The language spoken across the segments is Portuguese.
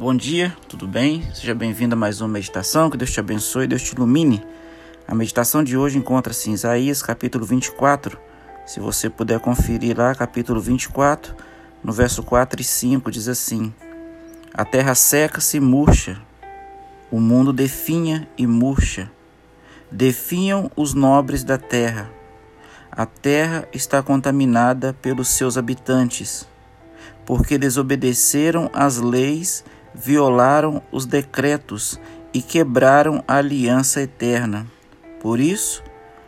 Bom dia, tudo bem? Seja bem-vindo a mais uma meditação. Que Deus te abençoe, Deus te ilumine. A meditação de hoje encontra-se em Isaías, capítulo 24. Se você puder conferir lá, capítulo 24, no verso 4 e 5, diz assim: A terra seca-se e murcha, o mundo definha e murcha. Definham os nobres da terra. A terra está contaminada pelos seus habitantes, porque desobedeceram às leis violaram os decretos e quebraram a aliança eterna. Por isso,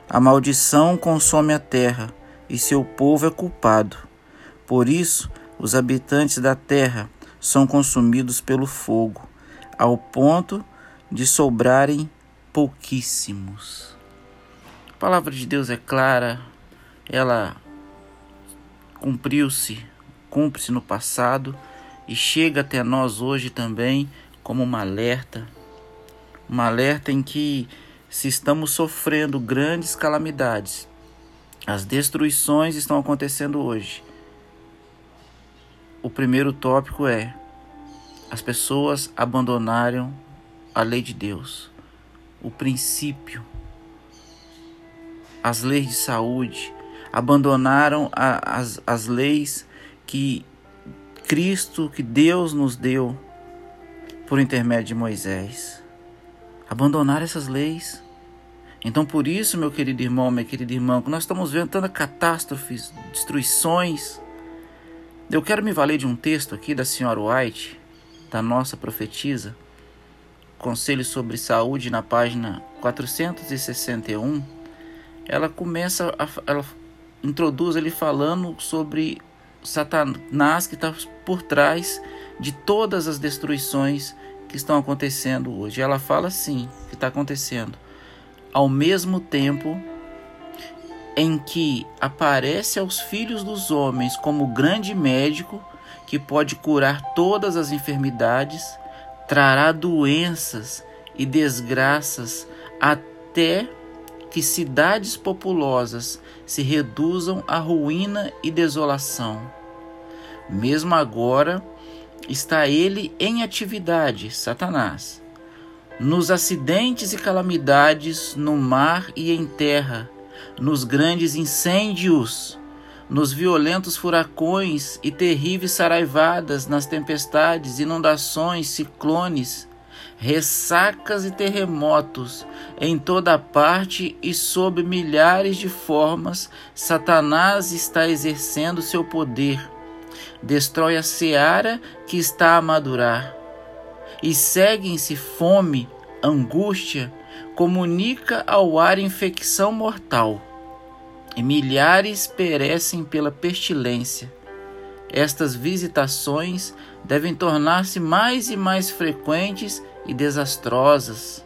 a maldição consome a terra e seu povo é culpado. Por isso, os habitantes da terra são consumidos pelo fogo, ao ponto de sobrarem pouquíssimos. A palavra de Deus é clara, ela cumpriu-se, cumpre-se no passado e chega até nós hoje também como uma alerta, uma alerta em que se estamos sofrendo grandes calamidades, as destruições estão acontecendo hoje. O primeiro tópico é: as pessoas abandonaram a lei de Deus, o princípio, as leis de saúde, abandonaram a, as, as leis que Cristo que Deus nos deu por intermédio de Moisés. Abandonar essas leis. Então, por isso, meu querido irmão, minha querida irmã, que nós estamos vendo tantas catástrofes, destruições. Eu quero me valer de um texto aqui da senhora White, da nossa profetisa, Conselho sobre Saúde, na página 461. Ela começa, a, ela introduz ele falando sobre Satanás que está por trás de todas as destruições que estão acontecendo hoje. Ela fala assim: que está acontecendo. Ao mesmo tempo em que aparece aos filhos dos homens como grande médico que pode curar todas as enfermidades, trará doenças e desgraças até que cidades populosas se reduzam à ruína e desolação. Mesmo agora, está ele em atividade, Satanás, nos acidentes e calamidades no mar e em terra, nos grandes incêndios, nos violentos furacões e terríveis saraivadas, nas tempestades, inundações, ciclones, ressacas e terremotos em toda parte e sob milhares de formas, Satanás está exercendo seu poder. Destrói a seara que está a madurar. E seguem-se fome, angústia, comunica ao ar infecção mortal. E milhares perecem pela pestilência. Estas visitações devem tornar-se mais e mais frequentes e desastrosas.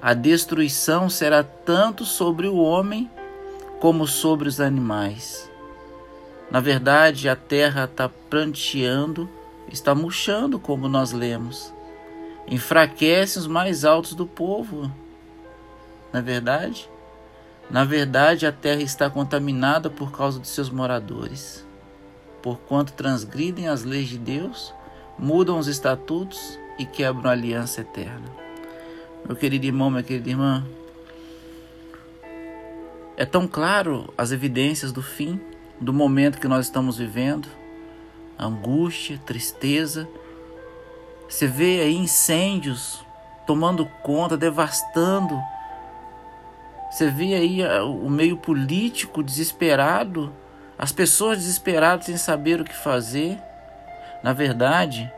A destruição será tanto sobre o homem como sobre os animais. Na verdade, a terra está pranteando, está murchando, como nós lemos. Enfraquece os mais altos do povo. Na verdade, na verdade, a terra está contaminada por causa de seus moradores. Porquanto transgridem as leis de Deus, mudam os estatutos e quebram a aliança eterna. Meu querido irmão, minha querida irmã, é tão claro as evidências do fim, do momento que nós estamos vivendo, angústia, tristeza. Você vê aí incêndios tomando conta, devastando. Você vê aí ah, o meio político desesperado, as pessoas desesperadas sem saber o que fazer. Na verdade,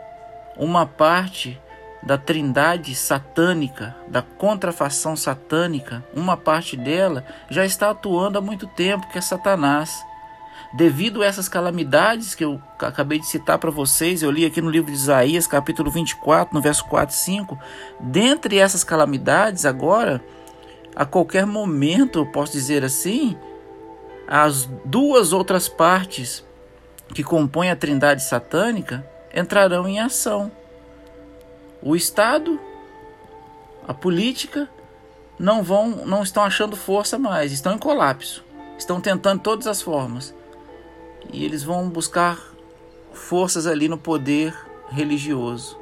uma parte da trindade satânica, da contrafação satânica, uma parte dela já está atuando há muito tempo, que é Satanás. Devido a essas calamidades que eu acabei de citar para vocês, eu li aqui no livro de Isaías, capítulo 24, no verso 4 e 5. Dentre essas calamidades, agora, a qualquer momento, eu posso dizer assim, as duas outras partes que compõem a trindade satânica entrarão em ação. O Estado, a política, não vão, não estão achando força mais, estão em colapso, estão tentando todas as formas e eles vão buscar forças ali no poder religioso.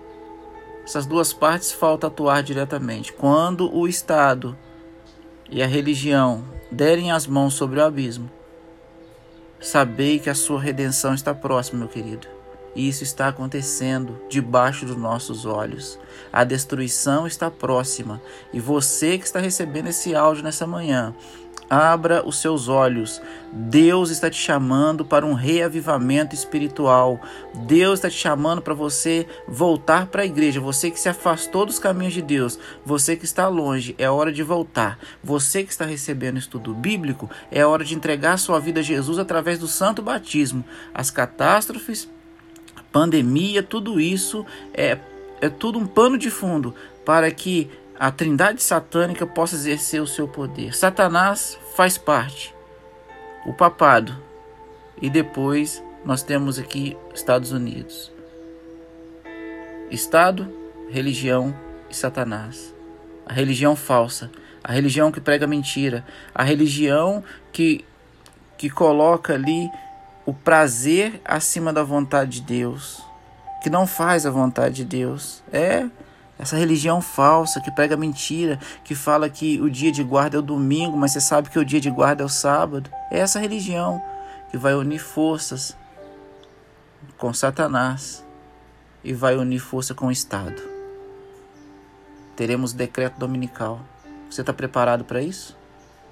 Essas duas partes falta atuar diretamente. Quando o Estado e a religião derem as mãos sobre o abismo, sabei que a sua redenção está próxima, meu querido. E isso está acontecendo debaixo dos nossos olhos. A destruição está próxima. E você que está recebendo esse áudio nessa manhã, Abra os seus olhos. Deus está te chamando para um reavivamento espiritual. Deus está te chamando para você voltar para a igreja. Você que se afastou dos caminhos de Deus, você que está longe, é hora de voltar. Você que está recebendo estudo bíblico, é hora de entregar sua vida a Jesus através do santo batismo. As catástrofes, pandemia, tudo isso é, é tudo um pano de fundo para que a trindade satânica possa exercer o seu poder. Satanás faz parte, o papado, e depois nós temos aqui Estados Unidos. Estado, religião e Satanás. A religião falsa, a religião que prega mentira, a religião que, que coloca ali o prazer acima da vontade de Deus, que não faz a vontade de Deus. É essa religião falsa que prega mentira, que fala que o dia de guarda é o domingo, mas você sabe que o dia de guarda é o sábado. É essa religião que vai unir forças com Satanás e vai unir força com o Estado. Teremos decreto dominical. Você está preparado para isso?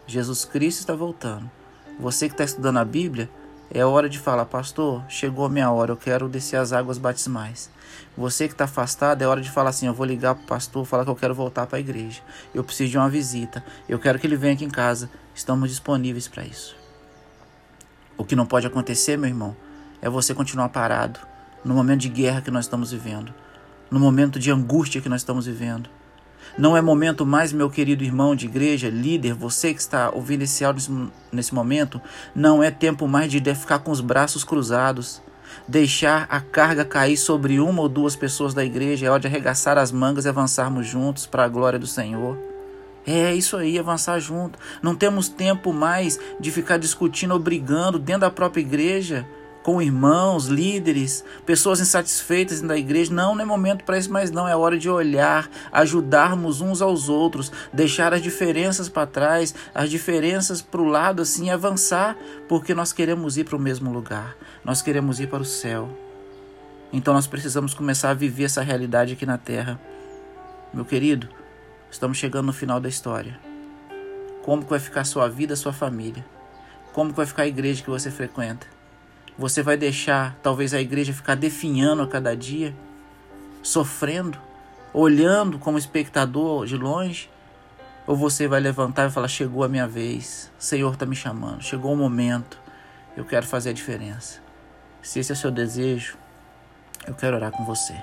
Jesus Cristo está voltando. Você que está estudando a Bíblia, é hora de falar, pastor, chegou a minha hora, eu quero descer as águas batismais. Você que está afastado, é hora de falar assim: eu vou ligar para o pastor, falar que eu quero voltar para a igreja. Eu preciso de uma visita. Eu quero que ele venha aqui em casa. Estamos disponíveis para isso. O que não pode acontecer, meu irmão, é você continuar parado no momento de guerra que nós estamos vivendo, no momento de angústia que nós estamos vivendo. Não é momento mais, meu querido irmão de igreja, líder, você que está ouvindo esse áudio nesse momento, não é tempo mais de ficar com os braços cruzados, deixar a carga cair sobre uma ou duas pessoas da igreja, é hora de arregaçar as mangas e avançarmos juntos para a glória do Senhor. É isso aí, avançar junto. Não temos tempo mais de ficar discutindo ou brigando dentro da própria igreja com irmãos, líderes, pessoas insatisfeitas da igreja. Não, não é momento para isso mais não. É hora de olhar, ajudarmos uns aos outros, deixar as diferenças para trás, as diferenças para o lado assim avançar, porque nós queremos ir para o mesmo lugar. Nós queremos ir para o céu. Então nós precisamos começar a viver essa realidade aqui na terra. Meu querido, estamos chegando no final da história. Como que vai ficar sua vida, sua família? Como que vai ficar a igreja que você frequenta? Você vai deixar talvez a igreja ficar definhando a cada dia, sofrendo, olhando como espectador de longe? Ou você vai levantar e falar: Chegou a minha vez, o Senhor está me chamando, chegou o momento, eu quero fazer a diferença. Se esse é o seu desejo, eu quero orar com você.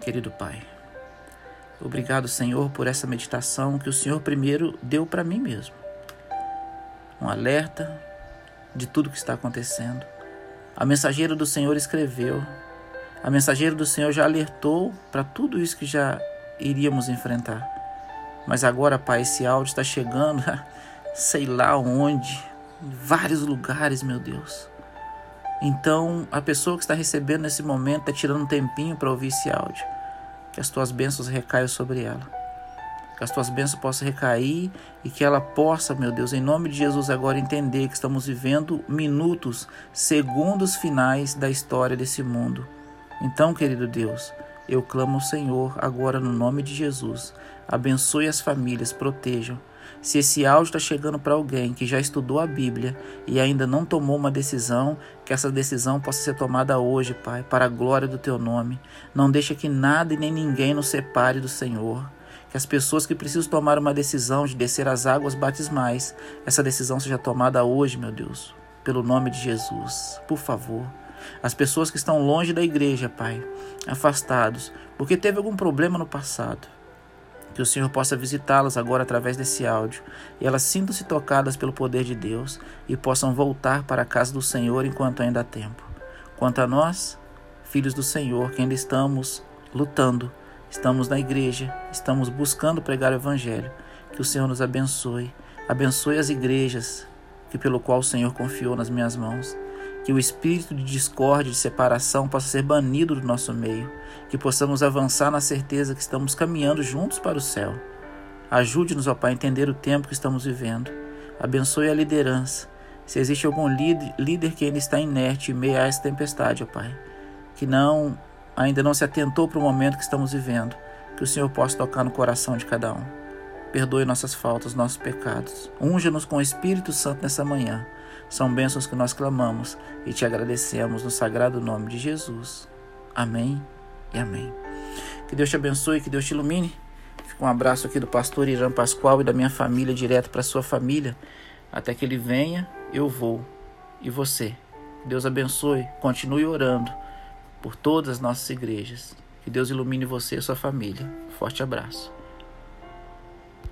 Querido Pai, obrigado, Senhor, por essa meditação que o Senhor primeiro deu para mim mesmo. Um alerta de tudo que está acontecendo a mensageira do Senhor escreveu. A mensageira do Senhor já alertou para tudo isso que já iríamos enfrentar. Mas agora, Pai, esse áudio está chegando, sei lá onde, em vários lugares, meu Deus. Então, a pessoa que está recebendo nesse momento está tirando um tempinho para ouvir esse áudio. Que as tuas bênçãos recaiam sobre ela que as tuas bênçãos possam recair e que ela possa, meu Deus, em nome de Jesus, agora entender que estamos vivendo minutos, segundos finais da história desse mundo. Então, querido Deus, eu clamo ao Senhor agora no nome de Jesus. Abençoe as famílias, protejam. Se esse áudio está chegando para alguém que já estudou a Bíblia e ainda não tomou uma decisão, que essa decisão possa ser tomada hoje, Pai, para a glória do Teu nome. Não deixa que nada e nem ninguém nos separe do Senhor que as pessoas que precisam tomar uma decisão de descer as águas batismais, essa decisão seja tomada hoje, meu Deus, pelo nome de Jesus. Por favor. As pessoas que estão longe da igreja, Pai, afastados, porque teve algum problema no passado. Que o Senhor possa visitá-las agora através desse áudio e elas sintam-se tocadas pelo poder de Deus e possam voltar para a casa do Senhor enquanto ainda há tempo. Quanto a nós, filhos do Senhor, que ainda estamos lutando estamos na igreja, estamos buscando pregar o Evangelho. Que o Senhor nos abençoe. Abençoe as igrejas que pelo qual o Senhor confiou nas minhas mãos. Que o espírito de discórdia, de separação possa ser banido do nosso meio, que possamos avançar na certeza que estamos caminhando juntos para o céu. Ajude-nos, ó Pai, a entender o tempo que estamos vivendo. Abençoe a liderança. Se existe algum líder, líder que ainda está inerte em meio a essa tempestade, ó Pai, que não ainda não se atentou para o momento que estamos vivendo, que o Senhor possa tocar no coração de cada um. Perdoe nossas faltas, nossos pecados. Unja-nos com o Espírito Santo nessa manhã. São bênçãos que nós clamamos e te agradecemos no sagrado nome de Jesus. Amém e amém. Que Deus te abençoe, que Deus te ilumine. Fica um abraço aqui do pastor Irã Pascoal e da minha família direto para sua família. Até que ele venha, eu vou. E você? Deus abençoe. Continue orando por todas as nossas igrejas. Que Deus ilumine você e sua família. Forte abraço.